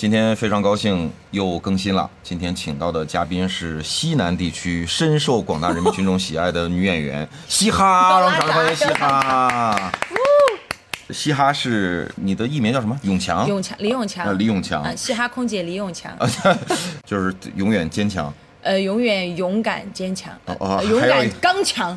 今天非常高兴又更新了。今天请到的嘉宾是西南地区深受广大人民群众喜爱的女演员 嘻哈，让我们掌声欢迎嘻哈。嘻哈是你的艺名叫什么？永强，永强，李永强，呃李永强嗯，嘻哈空姐李永强，就是永远坚强。呃，永远勇敢坚强，哦哦呃勇敢刚 强，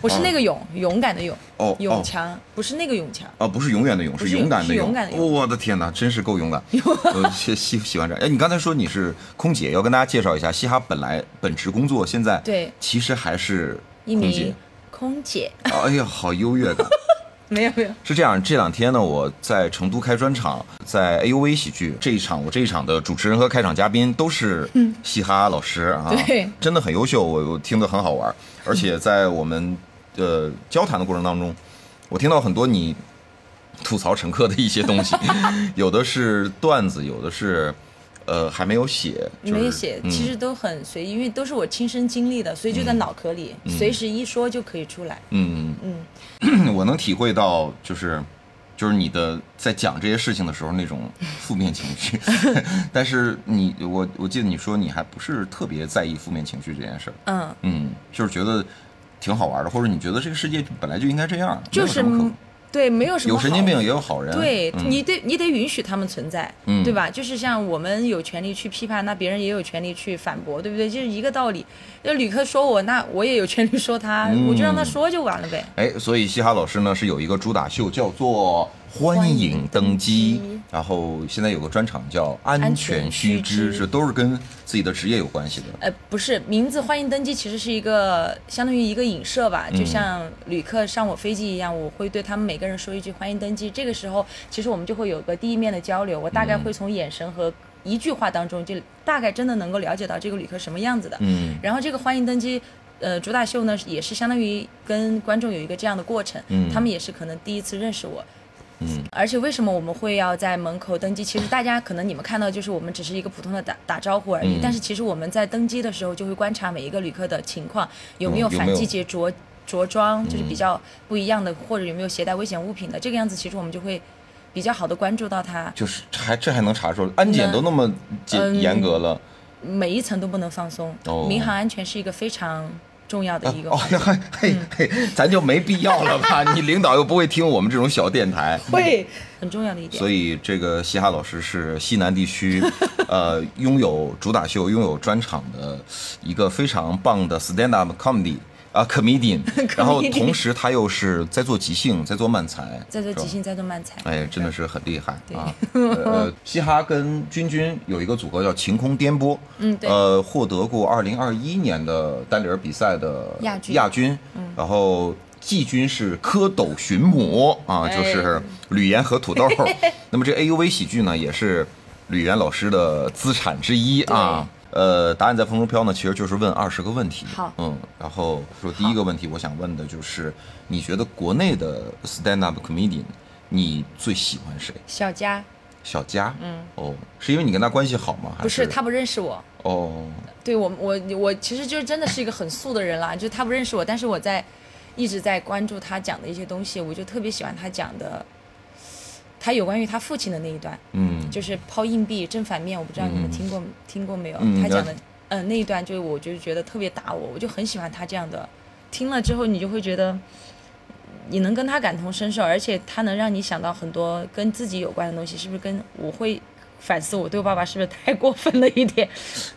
不是那个勇，勇敢的勇，哦哦永强不是那个永强，哦，不是永远的永，是勇敢的是勇敢的勇我的天哪，真是够勇敢！我喜喜喜欢这样。哎，你刚才说你是空姐，要跟大家介绍一下，嘻哈本来本职工作现在对其实还是一空姐名。空姐，哎呀，好优越感！没有没有，是这样，这两天呢，我在成都开专场，在 AUV 喜剧这一场，我这一场的主持人和开场嘉宾都是嘻哈老师啊，对。真的很优秀，我我听得很好玩，而且在我们呃交谈的过程当中，我听到很多你吐槽乘客的一些东西，有的是段子，有的是呃还没有写，就是、没写，嗯。其实都很随意，因为都是我亲身经历的，所以就在脑壳里，随时一说就可以出来。嗯嗯。嗯，我能体会到，就是就是你的在讲这些事情的时候那种负面情绪，但是你我我记得你说你还不是特别在意负面情绪这件事儿，嗯，嗯，就是觉得挺好玩的，或者你觉得这个世界本来就应该这样，就是对，没有什么有神经病也有好人，对、嗯你得你得允许他们存在，嗯对吧？就是像我们有权利去批判，那别人也有权利去反驳，对不对？就是一个道理。那旅客说我，那我也有权利说他，嗯我就让他说就完了呗。哎，所以嘻哈老师呢是有一个主打秀叫做《欢迎登机》，然后现在有个专场叫《安安全全须须知》，知这都是跟自己的职业有关系的。呃，不是，名字欢迎登机其实是一个相当于一个影射吧，嗯就像旅客上我飞机一样，我会对他们每个人说一句欢迎登机。这个时候，其实我们就会有个第一面的交流，我大概会从眼神和一句话当中，就大概真的能够了解到这个旅客什么样子的。嗯然后这个欢迎登机，呃，主打秀呢也是相当于跟观众有一个这样的过程，嗯他们也是可能第一次认识我。嗯而且为什么我们会要在门口登机？其实大家可能你们看到就是我们只是一个普通的打打招呼而已，嗯但是其实我们在登机的时候就会观察每一个旅客的情况，有没有反季节着着装，就是比较不一样的，或者有没有携带危险物品的，这个样子其实我们就会比较好的关注到他，就是还这还能查出来，安检都那么严嗯严格了。每一层都不能放松。哦民航安全是一个非常重要的一个哦环，节。嘿嘿嘿，咱就没必要了吧？你领导又不会听我们这种小电台。会很重要的一点。所以这个嘻哈老师是西南地区，呃，拥有主打秀、拥有专场的一个非常棒的 stand up comedy 啊 comedian，然后同时他又是在做即兴，在做漫才，在做即兴，在做漫才。哎，真的是很厉害啊！呃，嘻哈跟君君有一个组合叫晴空颠簸，嗯对呃，获得过二零二一年的单立人比赛的亚军亚军，然后季军是蝌蚪寻母啊，哎就是吕岩和土豆。那么这 AUV 喜剧呢，也是吕岩老师的资产之一啊。呃，答案在风中飘呢，其实就是问二十个问题。好嗯，然后说第一个问题，我想问的就是，你觉得国内的 stand up comedian，你最喜欢谁？小佳小佳？嗯，哦，是因为你跟他关系好吗？还是不是他不认识我，哦，对我我我其实就是真的是一个很素的人啦，就他不认识我，但是我在一直在关注他讲的一些东西，我就特别喜欢他讲的，他有关于他父亲的那一段，嗯，就是抛硬币正反面，我不知道你们嗯听过、听过没有？嗯他讲的，嗯、那一段就我就觉得特别打我，我就很喜欢他这样的，听了之后你就会觉得。你能跟他感同身受，而且他能让你想到很多跟自己有关的东西，是不是跟我会反思我对我爸爸是不是太过分了一点？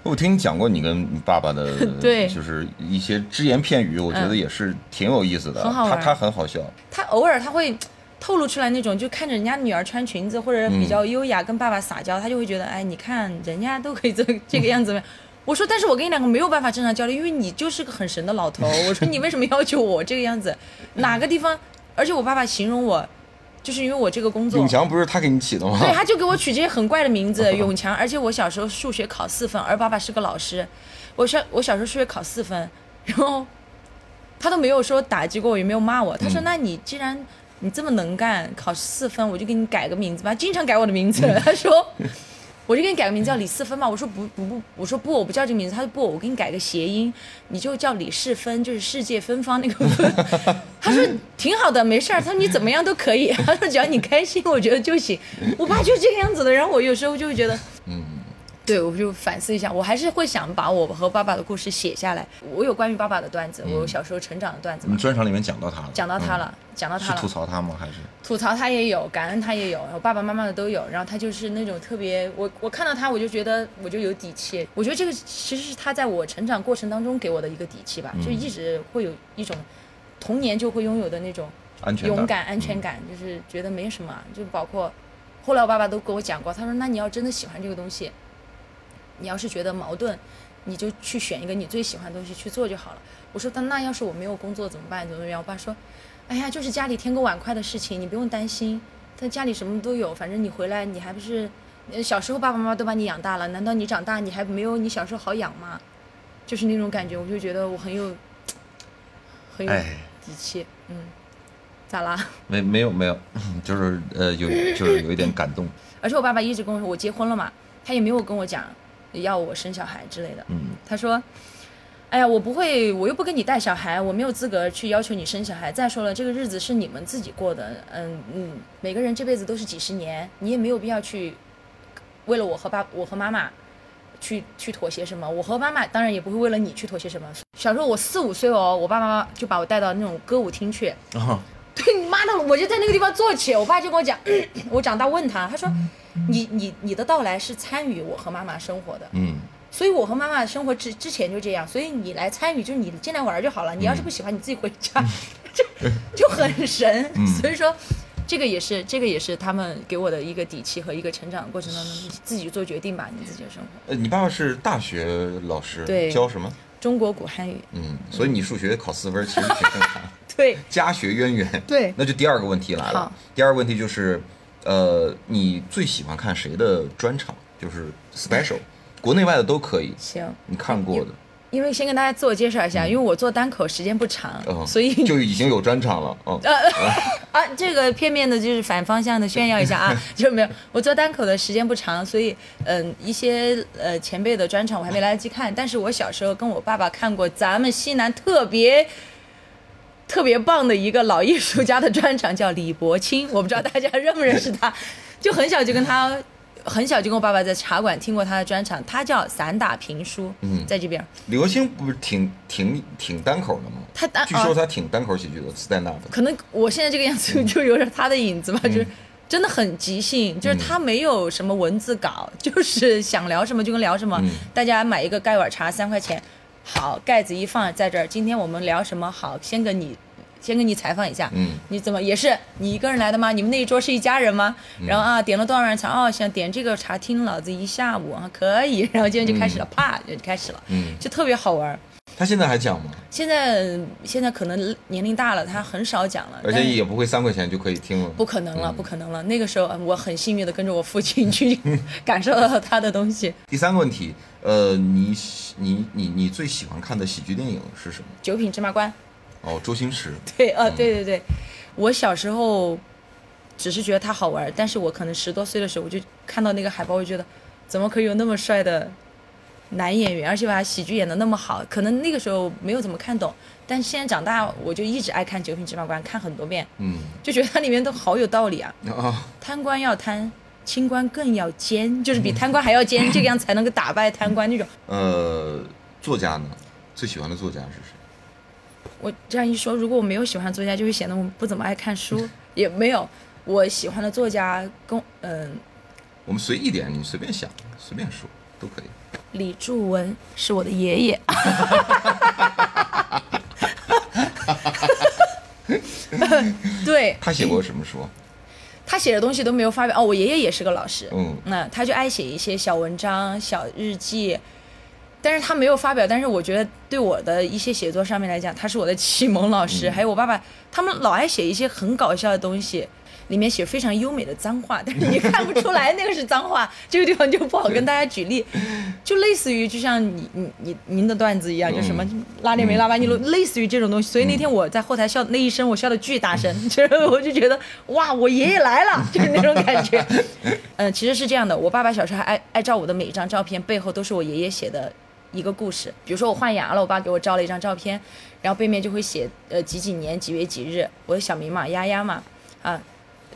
我听你讲过你跟你爸爸的，对就是一些只言片语，我觉得嗯也是挺有意思的。很好玩他他很好笑，他偶尔他会透露出来那种，就看着人家女儿穿裙子或者比较优雅，跟爸爸撒娇，他就会觉得，哎，你看人家都可以这 这个样子。我说，但是我跟你两个没有办法正常交流，因为你就是个很神的老头。我说，你为什么要求我这个样子？哪个地方？而且我爸爸形容我，就是因为我这个工作永，强不是他给你起的吗？对，他就给我取这些很怪的名字，永强。而且我小时候数学考四分，而爸爸是个老师，我小我小时候数学考四分，然后他都没有说打击过我，也没有骂我。他说：“嗯那你既然你这么能干，考四分，我就给你改个名字吧。”经常改我的名字。嗯他说：“我就给你改个名字叫李四分吧。”我说不不不，我说不，我不叫这个名字。他说不，我给你改个谐音，你就叫李世芬，就是世界芬芳那个芬。他说挺好的，没事儿。他说你怎么样都可以。他说只要你开心，我觉得就行。我爸就是这个样子的。然后我有时候就会觉得，嗯，对，我就反思一下，我还是会想把我和爸爸的故事写下来。我有关于爸爸的段子，我有小时候成长的段子嘛，你专场里面讲到他了，讲到他了，讲到嗯，他了是吐。槽他吗？还是吐槽他也有，感恩他也有，然后爸爸妈妈的都有。然后他就是那种特别，我我看到他我就觉得我就有底气。我觉得这个其实是他在我成长过程当中给我的一个底气吧，就一直会有一种童年就会拥有的那种安全感勇敢、安全感，就是觉得没什么。就包括后来我爸爸都跟我讲过，他说：“那你要真的喜欢这个东西，你要是觉得矛盾，你就去选一个你最喜欢的东西去做就好了。”我说：“但那要是我没有工作怎么办？怎么怎么样？”我爸说：“哎呀，就是家里添个碗筷的事情，你不用担心。他家里什么都有，反正你回来你还不是，呃小时候爸爸妈妈都把你养大了，难道你长大你还没有你小时候好养吗？就是那种感觉，我就觉得我很有，很有哎底气。嗯，咋啦？没没有没有，就是呃有就是有一点感动，而且我爸爸一直跟我说，我结婚了嘛，他也没有跟我讲要我生小孩之类的。嗯他说：“哎呀，我不会，我又不给你带小孩，我没有资格去要求你生小孩。再说了，这个日子是你们自己过的，嗯嗯，每个人这辈子都是几十年，你也没有必要去为了我和爸，我和妈妈。”去去妥协什么？我和妈妈当然也不会为了你去妥协什么。小时候我四五岁哦，我爸妈妈就把我带到那种歌舞厅去，啊，对你妈的，我就在那个地方坐起。我爸就跟我讲，我长大问他，他说，你你你的到来是参与我和妈妈生活的，嗯所以我和妈妈生活之之前就这样，所以你来参与，就是你进来玩就好了。你要是不喜欢，你自己回家，就就很神。所以说，这个也是这个也是他们给我的一个底气和一个成长的过程当中，自己做决定吧，你自己的生活。呃，你爸爸是大学老师，对教什么？中国古汉语，嗯，所以你数学考四分其实挺正常。对家学渊源。对那就第二个问题来了好。第二个问题就是，呃，你最喜欢看谁的专场？就是 special，国内外的都可以。行。你看过的，因为先跟大家自我介绍一下，因为我做单口时间不长，嗯，所以就已经有专场了。嗯，啊，这个片面的就是反方向的炫耀一下啊，就没有我做单口的时间不长，所以嗯、一些呃前辈的专场我还没来得及看，但是我小时候跟我爸爸看过咱们西南特别。特别棒的一个老艺术家的专场叫李伯清，我不知道大家认不认识他，就很小就跟他，很小就跟我爸爸在茶馆听过他的专场，他叫散打评书，嗯。在这边，李国清不是挺挺挺单口的吗？他单据说他挺单口喜剧的，stand up。可能我现在这个样子就有点他的影子吧，就是真的很即兴，就是他没有什么文字稿，就是想聊什么就跟聊什么。嗯。大家买一个盖碗茶三块钱，好，盖子一放在这儿，今天我们聊什么？好，先跟你。先跟你采访一下，嗯你怎么也是你一个人来的吗？你们那一桌是一家人吗？然后啊，点了多少人茶？哦，想点这个茶，听老子一下午啊，可以。然后今天就开始了，啪就开始了，嗯，就特别好玩儿。他现在还讲吗？现在现在可能年龄大了，他很少讲了，而且也不会三块钱就可以听了。不可能了，不可能了。那个时候呃我很幸运的跟着我父亲去 感受到他的东西。第三个问题，呃，你喜你你你最喜欢看的喜剧电影是什么？九品芝麻官，哦，周星驰。对，呃，对对对，我小时候只是觉得他好玩，但是我可能十多岁的时候，我就看到那个海报，我就觉得怎么可以有那么帅的男演员，而且把喜剧演得那么好？可能那个时候没有怎么看懂，但现在长大，我就一直爱看九品芝麻官，看很多遍，嗯就觉得它里面都好有道理啊。啊，贪官要贪，清官更要奸，就是比贪官还要奸，这个样才能够打败贪官那种。呃，作家呢？最喜欢的作家是谁？我这样一说，如果我没有喜欢的作家，就会显得我不怎么爱看书。也没有，我喜欢的作家跟嗯、我们随意点，你随便想，随便说都可以。李柱文是我的爷爷。对他写过什么书？他写的东西都没有发表哦，我爷爷也是个老师，嗯那他就爱写一些小文章、小日记，但是他没有发表。但是我觉得对我的一些写作上面来讲，他是我的启蒙老师。还有我爸爸，他们老爱写一些很搞笑的东西。里面写非常优美的脏话，但是你看不出来那个是脏话，这个地方就不好跟大家举例，就类似于就像你你你您的段子一样，就什么拉链没拉完，你类似于这种东西。所以那天我在后台笑那一声，我笑的巨大声，就是我就觉得哇，我爷爷来了，就是那种感觉。嗯，其实是这样的，我爸爸小时候还爱爱照我的每一张照片，背后都是我爷爷写的一个故事。比如说我换牙了，我爸给我照了一张照片，然后背面就会写呃几几年几月几日，我的小名嘛，丫丫嘛，啊，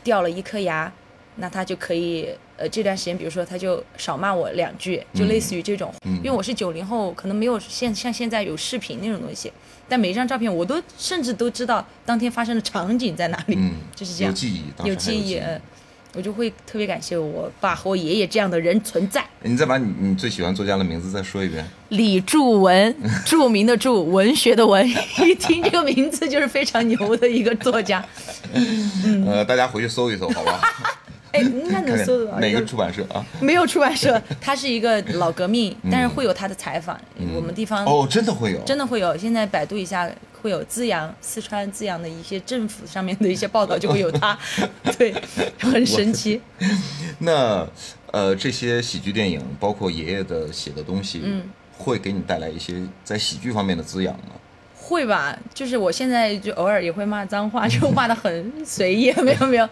掉了一颗牙，那他就可以呃这段时间，比如说他就少骂我两句，就类似于这种。因为我是九零后，可能没有现像现在有视频那种东西，但每一张照片我都甚至都知道当天发生的场景在哪里，嗯，就是这样，有记忆，有记还忆忆，呃我就会特别感谢我爸和我爷爷这样的人存在。你再把你你最喜欢作家的名字再说一遍。李柱文，著名的著，文学的文，一听这个名字就是非常牛的一个作家。呃，大家回去搜一搜，好吧？哎，应该能搜得到。哪个出版社啊？没有出版社，他是一个老革命，但是会有他的采访。我们地方哦，真的会有，真的会有，现在百度一下会有资阳四川资阳的一些政府上面的一些报道，就会有他，对，很神奇。那呃，这些喜剧电影，包括爷爷的写的东西，嗯，会给你带来一些在喜剧方面的滋养吗？会吧？就是我现在就偶尔也会骂脏话，就骂的很 随意，没有没有，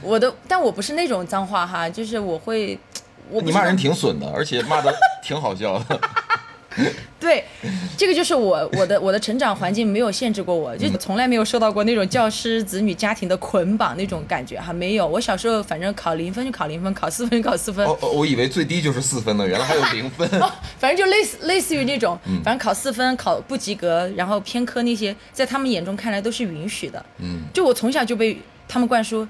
我的，但我不是那种脏话哈，就是我会，我你骂人挺损的，而且骂的挺好笑的。对，这个就是我我的我的成长环境没有限制过我，就从来没有受到过那种教师子女家庭的捆绑那种感觉哈，没有。我小时候反正考零分就考零分，考四分就考四分，哦，哦我以为最低就是四分呢，原来还有零分。反正就类似类似于那种，嗯反正考四分考不及格，然后偏科那些，在他们眼中看来都是允许的。嗯，就我从小就被他们灌输，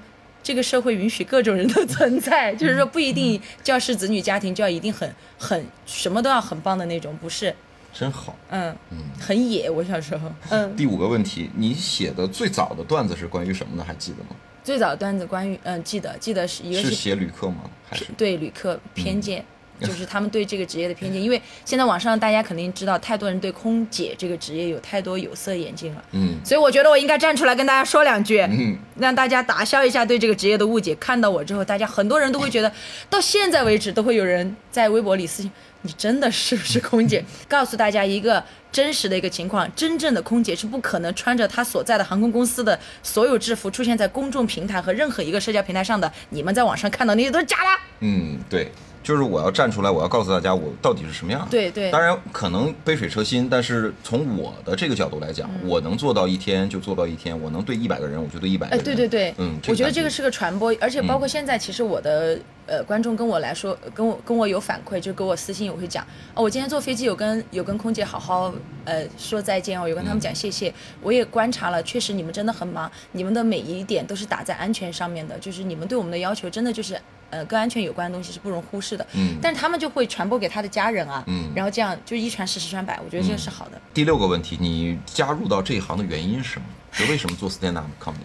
这个社会允许各种人的 存在，就是说不一定教师子女家庭就要一定很很什么都要很棒的那种，不是，真好。嗯嗯，很野。我小时候，嗯，第五个问题，你写的最早的段子是关于什么呢？还记得吗？最早段子关于，嗯，记得记得是一个是写旅客吗？还是对旅客偏见。就是他们对这个职业的偏见，因为现在网上大家肯定知道，太多人对空姐这个职业有太多有色眼镜了。嗯所以我觉得我应该站出来跟大家说两句，嗯让大家打消一下对这个职业的误解。看到我之后，大家很多人都会觉得，到现在为止都会有人在微博里私信你真的是不是空姐？告诉大家一个真实的一个情况，真正的空姐是不可能穿着她所在的航空公司的所有制服出现在公众平台和任何一个社交平台上的。你们在网上看到那些都是假的。嗯，对，就是我要站出来，我要告诉大家我到底是什么样的。对对当然可能杯水车薪，但是从我的这个角度来讲，我能做到一天就做到一天，我能对一百个人我就对一百个哎，人。对对对，嗯，我觉得这个是个传播，而且包括现在，其实我的、呃观众跟我来说，跟我跟我有反馈，就给我私信，我会讲，哦，我今天坐飞机有跟有跟空姐好好呃说再见哦，有跟他们讲谢谢，我也观察了，确实你们真的很忙，你们的每一点都是打在安全上面的，就是你们对我们的要求真的就是。呃，跟安全有关的东西是不容忽视的，嗯但是他们就会传播给他的家人啊，嗯然后这样就一传十，十传百，我觉得这个是好的。第六个问题，你加入到这一行的原因是什么？就为什么做 stand up comedy？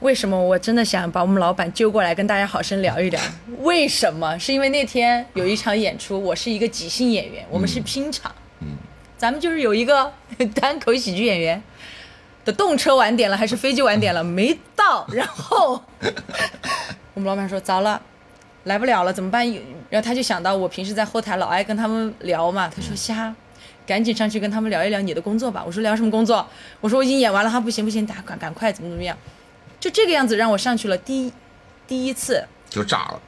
为什么我真的想把我们老板揪过来跟大家好生聊一聊？为什么？是因为那天有一场演出，我是一个即兴演员，我们是拼场，嗯，咱们就是有一个单口喜剧演员的动车晚点了，还是飞机晚点了没到，然后 我们老板说糟了。来不了了，怎么办？然后他就想到我平时在后台老爱跟他们聊嘛，他说虾，赶紧上去跟他们聊一聊你的工作吧。我说聊什么工作？我说我已经演完了，他不行不行，打赶赶快怎么怎么样，就这个样子让我上去了第一第一次。就炸了。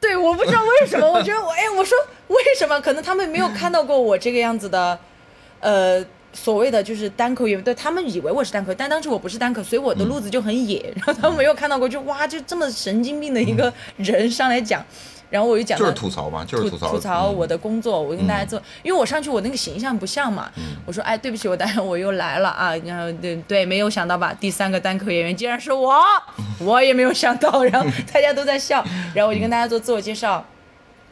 对，我不知道为什么，我觉得我哎，我说为什么？可能他们没有看到过我这个样子的，呃，所谓的就是单口演员，对他们以为我是单口，但当时我不是单口，所以我的路子就很野，然后他们没有看到过，就哇，就这么神经病的一个人上来讲，然后我就讲就是吐槽嘛，就是吐槽吐槽我的。工作，我跟大家做，因为我上去我那个形象不像嘛，我说哎对不起，我当然我又来了啊，然后对对，没有想到吧，第三个单口演员竟然是我，我也没有想到，然后大家都在笑，然后我就跟大家做自我介绍。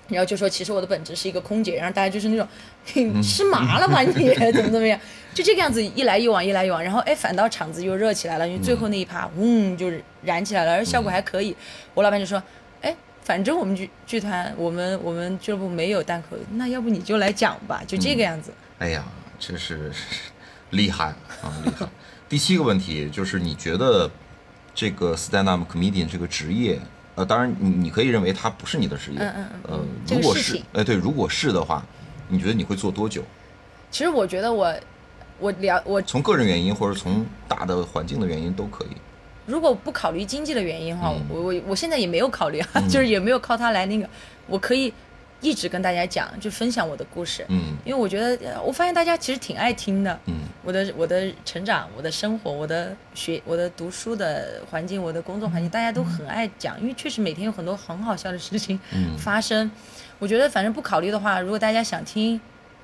然后就说，其实我的本质是一个空姐，然后大家就是那种，你 吃麻了吧 你，怎么怎么样，就这个样子一来一往，一来一往，然后哎，反倒场子又热起来了，因为最后那一趴，嗯，就燃起来了，而效果还可以。我老板就说，哎，反正我们剧剧团，我们我们俱乐部没有单口，那要不你就来讲吧，就这个样子。哎呀，真是厉害啊，厉害！第七个问题就是，你觉得这个 stand up comedian 这个职业，呃，当然你你可以认为它不是你的职业，嗯嗯嗯呃，如果是哎对，如果是的话，你觉得你会做多久？其实我觉得我我了我从个人原因或者从大的环境的原因都可以。如果不考虑经济的原因哈，嗯。我我我现在也没有考虑啊，就是也没有靠它来那个，我可以一直跟大家讲，就分享我的故事，嗯。因为我觉得呃我发现大家其实挺爱听的，嗯。我的我的成长，我的生活，我的学，我的读书的环境，我的工作环境，大家都很爱讲，因为确实每天有很多很好笑的事情嗯。发生。我觉得反正不考虑的话，如果大家想听，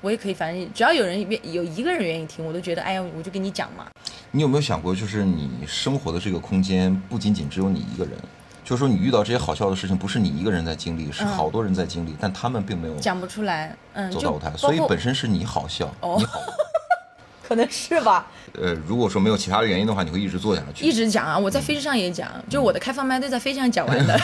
我也可以，反正只要有人愿有一个人愿意听，我都觉得哎呀，我就跟你讲嘛。你有没有想过，就是你生活的这个空间不仅仅只有你一个人，就是说你遇到这些好笑的事情，不是你一个人在经历，是嗯。好多人在经历，但他们并没有讲不出来，嗯，就走到舞台，所以本身是你好笑，哦你好。可能是吧，呃，如果说没有其他的原因的话，你会一直做下去，一直讲啊，我在飞机上也讲，就我的开放麦都在飞机上讲完的，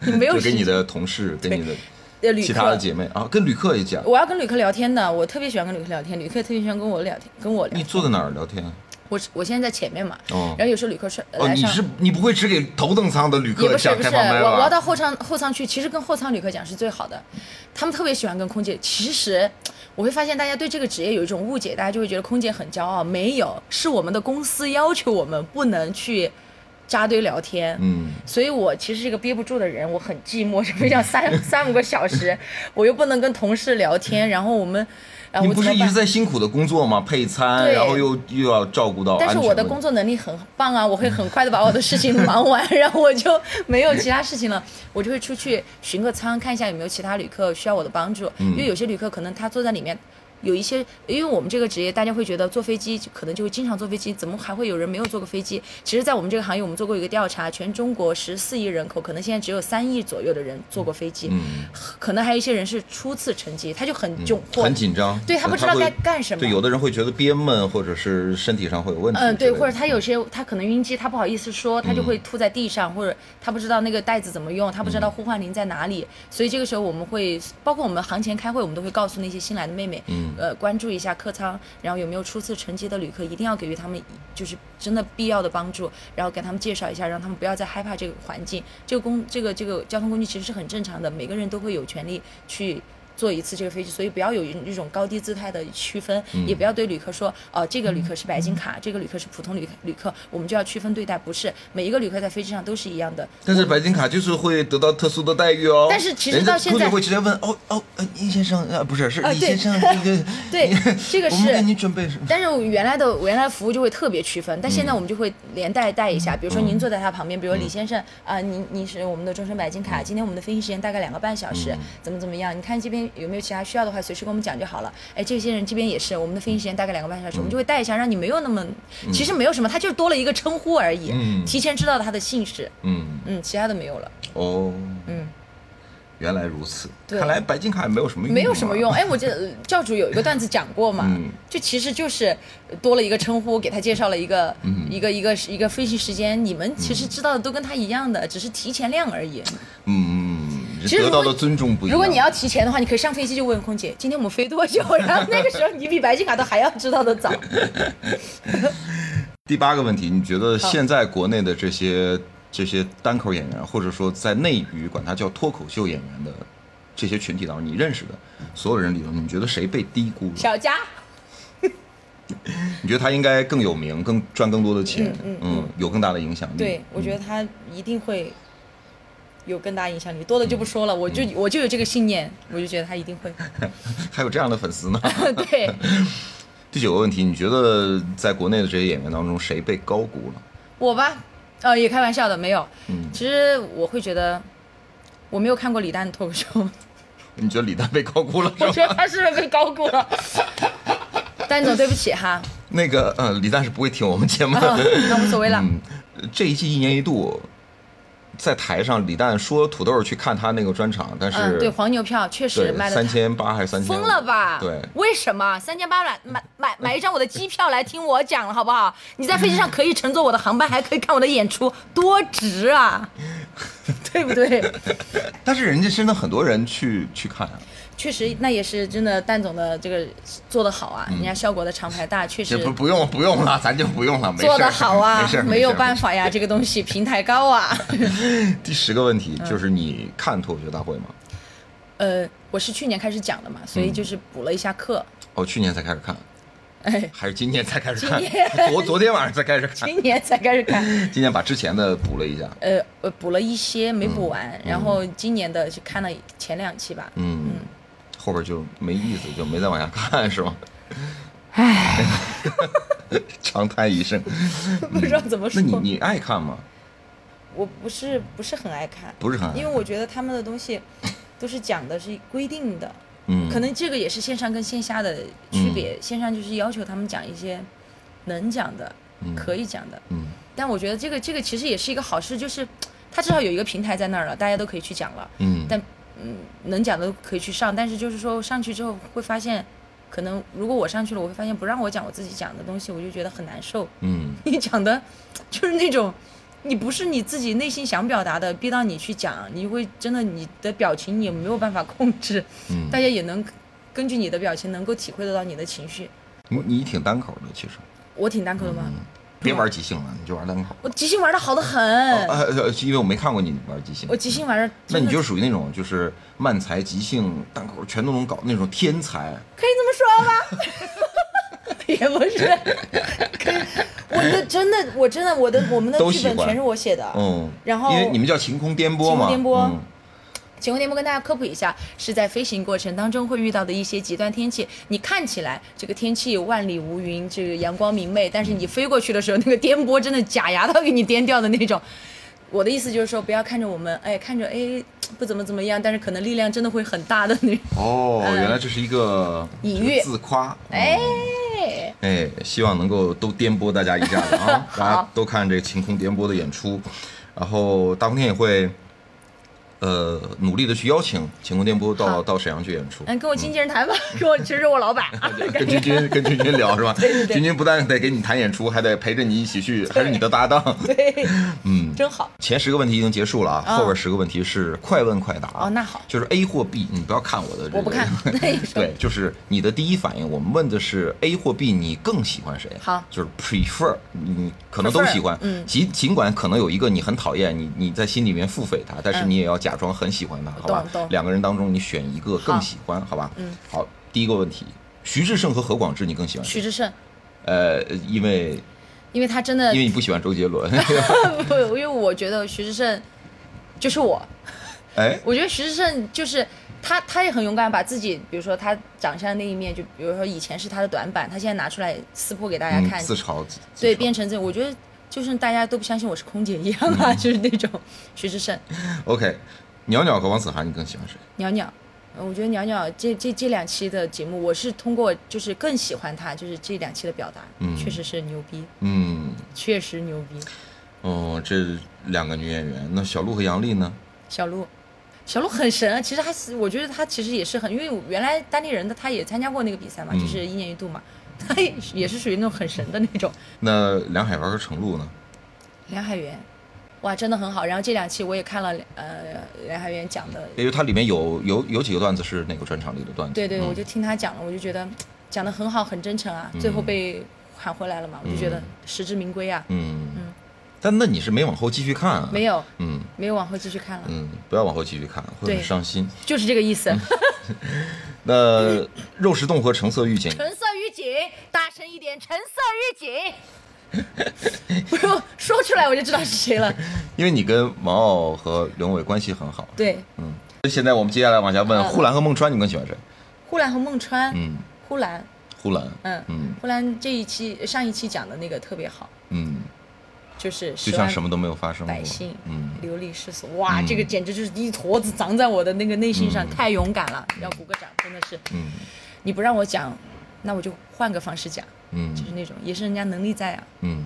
你没有时间就跟你的同事、给你的呃旅其他的。姐妹啊，跟旅客也讲。我要跟旅客聊天的，我特别喜欢跟旅客聊天，旅客特别喜欢跟我聊天，跟我聊天。你坐在哪儿聊天？我我现在在前面嘛，哦然后有时候旅客是哦，你是你不会只给头等舱的旅也客不是不是，讲开放麦我我要？到后舱后舱去，其实跟后舱旅客讲是最好的，他们特别喜欢跟空姐。其实我会发现大家对这个职业有一种误解，大家就会觉得空姐很骄傲，没有，是我们的公司要求我们不能去扎堆聊天。嗯，所以我其实是一个憋不住的人，我很寂寞，是非常三 三五个小时，我又不能跟同事聊天，然后我们，然后你不是一直？在辛苦的工作吗？配餐，然后又又要照顾到但是我的工作能力很棒啊，我会很快的把我的事情忙完，然后我就没有其他事情了，我就会出去巡个舱，看一下有没有其他旅客需要我的帮助，嗯因为有些旅客可能他坐在里面。有一些，因为我们这个职业，大家会觉得坐飞机可能就会经常坐飞机，怎么还会有人没有坐过飞机？其实，在我们这个行业，我们做过一个调查，全中国十四亿人口，可能现在只有三亿左右的人坐过飞机，嗯，可能还有一些人是初次乘机，他就很窘迫，很紧张，对他不知道该干什么。对，有的人会觉得憋闷，或者是身体上会有问题嗯，对，或者他有些他可能晕机，他不好意思说，他就嗯会吐在地上，或者他不知道那个袋子怎么用，他不知道呼唤铃在哪里，所以这个时候我们会，包括我们行前开会，我们都会告诉那些新来的妹妹，呃，关注一下客舱，然后有没有初次乘机的旅客，一定要给予他们就是真的必要的帮助，然后给他们介绍一下，让他们不要再害怕这个环境。这个工这个这个交通工具其实是很正常的，每个人都会有权利去。坐一次这个飞机，所以不要有一种高低姿态的区分，嗯也不要对旅客说，哦、这个旅客是白金卡，这个旅客是普通旅旅客，我们就要区分对待，不是每一个旅客在飞机上都是一样的。但是白金卡就是会得到特殊的待遇哦。但是其实到现在会直接问哦哦，呃，易先生呃不是是李先生，这个对你这个我们给是您准备什么？但是我原来的原来的服务就会特别区分，但现在我们就会连带带一下，比如说您坐在他旁边，比如李先生啊、您您是我们的终身白金卡，今天我们的飞行时间大概两个半小时，怎么怎么样？你看这边有没有其他需要的话，随时跟我们讲就好了。哎，这些人这边也是，我们的飞行时间大概两个半小时，我们就会带一下，让你没有那么，其实没有什么，他就是多了一个称呼而已，嗯。提前知道他的姓氏，嗯。嗯，其他的没有了，哦，嗯。原来如此，对。看来白金卡也没有什么用，没有什么用。。哎，我记得呃 教主有一个段子讲过嘛，嗯。就其实就是多了一个称呼，给他介绍了一个、嗯。一个一个一个飞行时间，你们其实知道的都跟他一样的，只是提前量而已。嗯，其实如果得到的尊重不一样。如果你要提前的话，你可以上飞机就问空姐，今天我们飞多久？然后那个时候你比白金卡都还要知道的早。第八个问题，你觉得现在国内的这些这些单口演员，或者说在内娱管他叫脱口秀演员的这些群体当中，你认识的所有人里头，你觉得谁被低估了？小佳，你觉得他应该更有名，更赚更多的钱，嗯嗯有更大的影响力？对我觉得他一定会有更大影响力，多的就不说了，我就我就有这个信念，我就觉得他一定会。还有这样的粉丝呢。对，第九个问题，你觉得在国内的这些演员当中，谁被高估了？我吧，呃，也开玩笑的，没有。嗯其实我会觉得，我没有看过李诞的脱口秀，你觉得李诞被高估了我觉得？他是不是被高估了？丹总，对不起哈，那个呃，李诞是不会听我们节目的。啊那无所谓了。嗯，这一季一年一度，在台上，李诞说土豆去看他那个专场，但是、嗯，对，黄牛票确实对卖了三千八还是三千？疯了吧？对，为什么三千八买买买买一张我的机票来听我讲了，好不好？你在飞机上可以乘坐我的航班，还可以看我的演出，多值啊！对不对？但是人家真的很多人去去看啊。确实那也是真的，蛋总的这个做的好啊，人家效果的厂牌大，确实不不用不用了，咱就不用了，没事做的好啊没事儿，没有办法。呀，这个东西平台高啊。第十个问题嗯就是你看脱口秀大会吗？呃，我是去年开始讲的嘛，所以就是补了一下课。哦，去年才开始看，哎，还是今年才开始看？昨昨天晚上才开始看，今年才开始看，今年把之前的补了一下。呃呃，补了一些没补完，然后今年的就看了前两期吧。嗯嗯，后边就没意思，就没再往下看，是吗？唉，长叹一声。不知道怎么说。那你你爱看吗？我不是不是很爱看，不是很爱看因为我觉得他们的东西都是讲的是规定的，嗯，可能这个也是线上跟线下的区别。线上就是要求他们讲一些能讲的、嗯可以讲的，嗯但我觉得这个这个其实也是一个好事，就是它至少有一个平台在那儿了，大家都可以去讲了。嗯，但嗯，能讲的都可以去上，但是就是说上去之后会发现，可能如果我上去了，我会发现不让我讲我自己讲的东西，我就觉得很难受。嗯 你讲的，就是那种，你不是你自己内心想表达的，逼到你去讲，你会真的你的表情也没有办法控制，嗯，大家也能根据你的表情能够体会得到你的情绪。你你挺单口的，其实我挺单口的吗？别玩即兴了，你就玩单口。我即兴玩的好的很，呃，呃因为我没看过你玩即兴我。即兴玩的，那你就属于那种就是慢才、即兴、单口全都能搞那种天才。可以这么说吗？也不是，可以，我的真的，我真的，我的我们的剧本全是我写的。嗯，然后因为你们叫晴空颠簸嘛，晴空颠簸嗯晴空颠簸跟大家科普一下，是在飞行过程当中会遇到的一些极端天气。你看起来这个天气万里无云，这个阳光明媚，但是你飞过去的时候，那个颠簸真的假牙都要给你颠掉的那种。我的意思就是说，不要看着我们，哎，看着哎不怎么怎么样，但是可能力量真的会很大的那种。哦，嗯原来这是一个隐喻自夸。哎嗯，哎，希望能够都颠簸大家一下子啊，大家都看这个晴空颠簸的演出，然后大风天也会。呃，努力的去邀请晴空电波到到沈阳去演出。嗯，跟我经纪人谈吧，跟我其实我老板。跟君君跟君君聊是吧？对对对君君不但得给你谈演出，还得陪着你一起去，还是你的搭档。对，嗯，真好。前十个问题已经结束了啊，哦后边十个问题是快问快答。哦那好就是 A 或 B，你不要看我的这个。我不看对，就是你的第一反应，我们问的是 A 或 B，你更喜欢谁？好就是 prefer，你可能都喜欢。嗯尽尽管可能有一个你很讨厌，你你在心里面腹诽他，但是嗯你也要假装很喜欢他，好吧懂？两个人当中你选一个更喜欢，好吧？嗯。好，第一个问题，徐志胜和何广智你更喜欢谁？徐志胜，呃，因为因为他真的因为你不喜欢周杰伦。不，因为我觉得徐志胜就是我，哎，我觉得徐志胜就是他，他也很勇敢，把自己，比如说他长相的那一面，就比如说以前是他的短板，他现在拿出来撕破给大家嗯看，自嘲，自对，变成这，我觉得就是大家都不相信我是空姐一样啊，就是那种徐志胜、OK，鸟鸟和王子涵，你更喜欢谁？鸟鸟。呃我觉得鸟鸟这这这两期的节目，我是通过就是更喜欢他，就是这两期的表达，嗯确实是牛逼，嗯，确实牛逼。哦，这两个女演员，那小鹿和杨丽呢？小鹿，小鹿很神啊！其实还是我觉得他其实也是很，因为原来当地人的他也参加过那个比赛嘛，嗯就是一年一度嘛，他也是也是属于那种很神的那种。那梁海源和程璐呢？梁海源，哇，真的很好。然后这两期我也看了，呃，梁海源讲的，因为他里面有有有几个段子是那个专场里的段子。对对，嗯我就听他讲了，我就觉得讲的很好，很真诚啊。最后被喊回来了嘛，我就觉得嗯实至名归啊。嗯嗯但那你是没往后继续看啊？没。有，嗯没有往后继续看了，嗯，不要往后继续看，会很伤心。就是这个意思。那肉食动和橙色预警，橙色预警，大声一点，橙色预警。不用说出来我就知道是谁了。因为你跟王傲和刘伟关系很好。对，嗯。现在我们接下来往下问，嗯呼兰和孟川，你更喜欢谁？呼兰和孟川，嗯，呼兰，呼兰。嗯嗯呼兰这一期上一期讲的那个特别好，嗯，就是就像什么都没有发生过。百姓，嗯。流离失所，哇，嗯这个简直就是一坨子长在我的那个内心上，嗯太勇敢了，要鼓个掌，真的是。嗯你不让我讲，那我就换个方式讲，嗯就是那种也是人家能力在啊，嗯，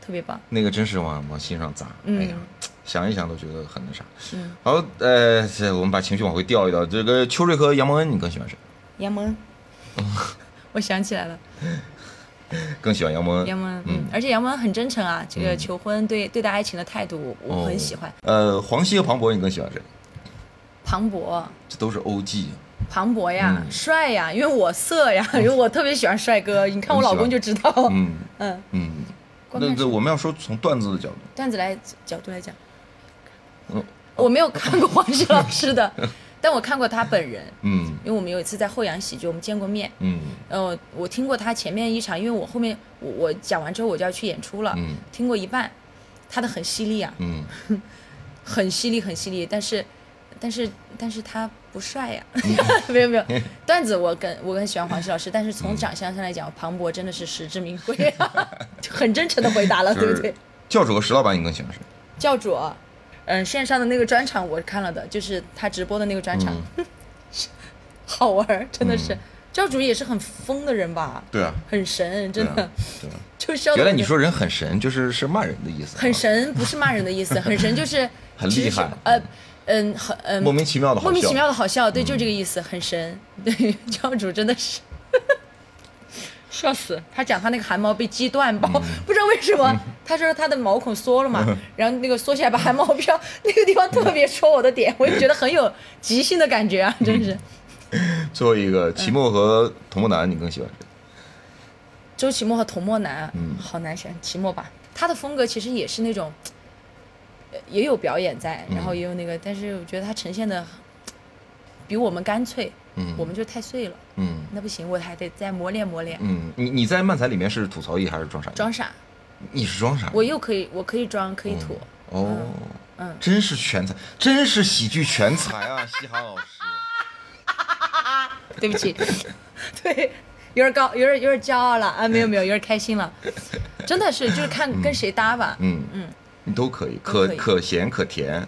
特别棒。那个真是往往心上砸，嗯哎呀，想一想都觉得很那啥。嗯，好，呃，这我们把情绪往回调一调。这个邱瑞和杨蒙恩，你更喜欢谁？杨蒙恩，我想起来了。更喜欢杨蒙恩。杨蒙，恩嗯，而且杨蒙恩很真诚啊，这个嗯求婚对对待爱情的态度，我很喜欢。哦。呃，黄西和庞博，你更喜欢谁？庞博，这都是 OG。庞博呀，嗯。帅呀，因为我色呀，因为我特别喜欢帅哥，你看我老公就知道。嗯 嗯，嗯，那光看是这我们要说从段子的角度，段子来角度来讲，嗯我没有看过黄西老师的，但我看过他本人，嗯。因为我们有一次在后阳喜剧，我们见过面。嗯。呃，我听过他前面一场，因为我后面我我讲完之后我就要去演出了，嗯。听过一半，他的很犀利啊，嗯，很犀利很犀利，但是但是但是他不帅呀、嗯。没有没有，段子我更我更喜欢黄西老师，但是从长相上来讲，庞博真的是实至名归、啊，就 很真诚的回答了，对不对？教主和石老板，你更喜欢谁？教主，嗯，线上的那个专场我看了的，就是他直播的那个专场，嗯。好玩儿，真的是。教主也是很疯的人吧？对啊，很神，真的，啊，对啊。就笑原来你说人很神，就是是骂人的意思啊，很神，不是骂人的意思，很神就是很厉害。呃，嗯，很嗯，莫名其妙的好笑，莫名其妙的好笑，对，就这个意思，很神。对，教主真的是 笑死，他讲他那个汗毛被鸡断包，不知道为什么，他说他的毛孔缩了嘛，然后那个缩起来把汗毛飘，那个地方特别戳我的点，我就觉得很有即兴的感觉啊，真是。最后一个，齐墨和童梦楠，你更喜欢谁？周奇墨和童墨楠，嗯好难选，齐墨吧。他的风格其实也是那种，呃也有表演在，然后也有那个，但是我觉得他呈现的比我们干脆，嗯我们就太碎了，嗯那不行，我还得再磨练磨练。嗯，你你在漫才里面是吐槽艺还是装傻？装傻，你是装傻？我又可以，我可以装，可以吐。哦，嗯真是全才，真是喜剧全才啊，西航老师。对不起，对，有点高，有点有点骄傲了啊，没有没有，有点开心了，真的是就是看跟谁搭吧。嗯嗯，你都可以，可以。可可咸可甜。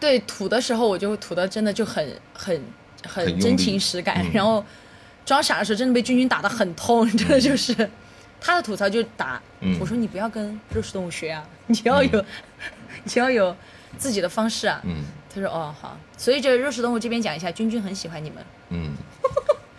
对，吐的时候我就吐的真的就很很很真情实感，嗯。然后装傻的时候真的被君君打的很痛，真的就是他的吐槽就打，嗯。我说你不要跟肉食动物学啊，你要有、你要有自己的方式啊。嗯。他说哦好，所以这肉食动物这边讲一下，君君很喜欢你们，嗯，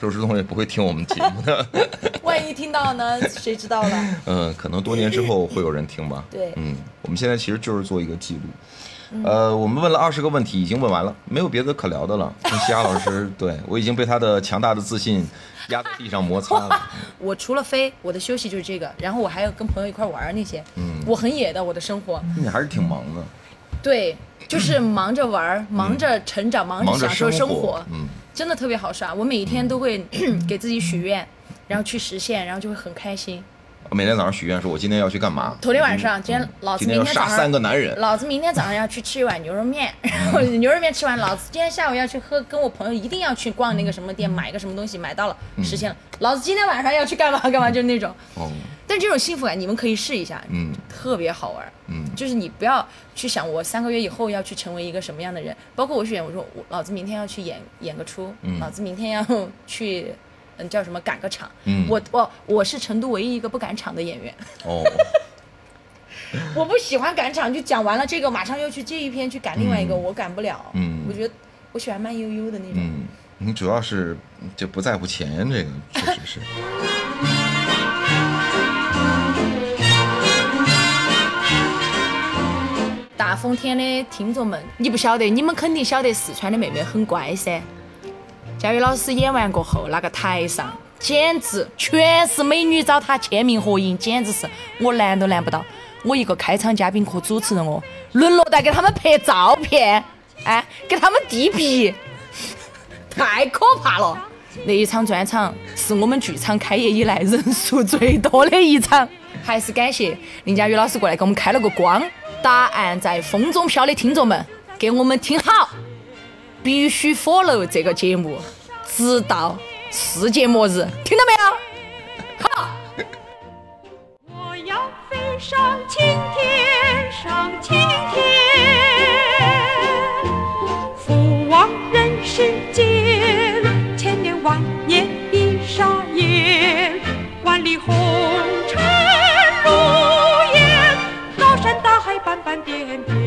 周志东也不会听我们节目的。万一听到呢，谁知道了？嗯，可能多年之后会有人听吧。对嗯，我们现在其实就是做一个记录。呃，我们问了二十个问题，已经问完了，没有别的可聊的了。跟西亚老师，对我已经被他的强大的自信压在地上摩擦了。我除了飞，我的休息就是这个，然后我还要跟朋友一块玩那些，嗯我很野的，我的生活。你还是挺忙的，对，就是忙着玩，忙着成长，忙着享受生生活，嗯，真的特别好耍。我每一天都会 给自己许愿，然后去实现，然后就会很开心。我每天早上许愿说，我今天要去干嘛？头天晚上，今天老子今天要杀明天早上三个男人。老子明天早上要去吃一碗牛肉面，然后牛肉面吃完，老子今天下午要去喝，跟我朋友一定要去逛那个什么店，买个什么东西，买到了，实现了。老子今天晚上要去干嘛干嘛，就是那种。哦，但这种幸福感你们可以试一下，嗯。特别好玩。嗯。就是你不要去想我三个月以后要去成为一个什么样的人，包括我选，我说我老子明天要去演演个出，嗯。老子明天要去，嗯叫什么赶个场，嗯。我我我是成都唯一一个不赶场的演员，哦，我不喜欢赶场，就讲完了这个，马上又去这一篇去赶另外一个，嗯。我赶不了，嗯。我觉得我喜欢慢悠悠的那种，嗯，你主要是就不在乎钱，这个确实是。大风天的听众们，你不晓得，你们肯定晓得四川的妹妹很乖噻。佳宇老师演完过后，那个台上简直全是美女找他签名合影，简直是我拦都拦不到。我一个开场嘉宾和主持人哦，沦落到给他们拍照片，哎，给他们递笔，太可怕了。那一场专场是我们剧场开业以来人数最多的一场，还是感谢林佳宇老师过来给我们开了个光。答案在风中飘的听众们，给我们听好，必须 follow 这个节目，直到世界末日，听到没有？好。我要飞上青天，上青天，俯望人世间，千年万年一眨眼，万里红斑斑点点。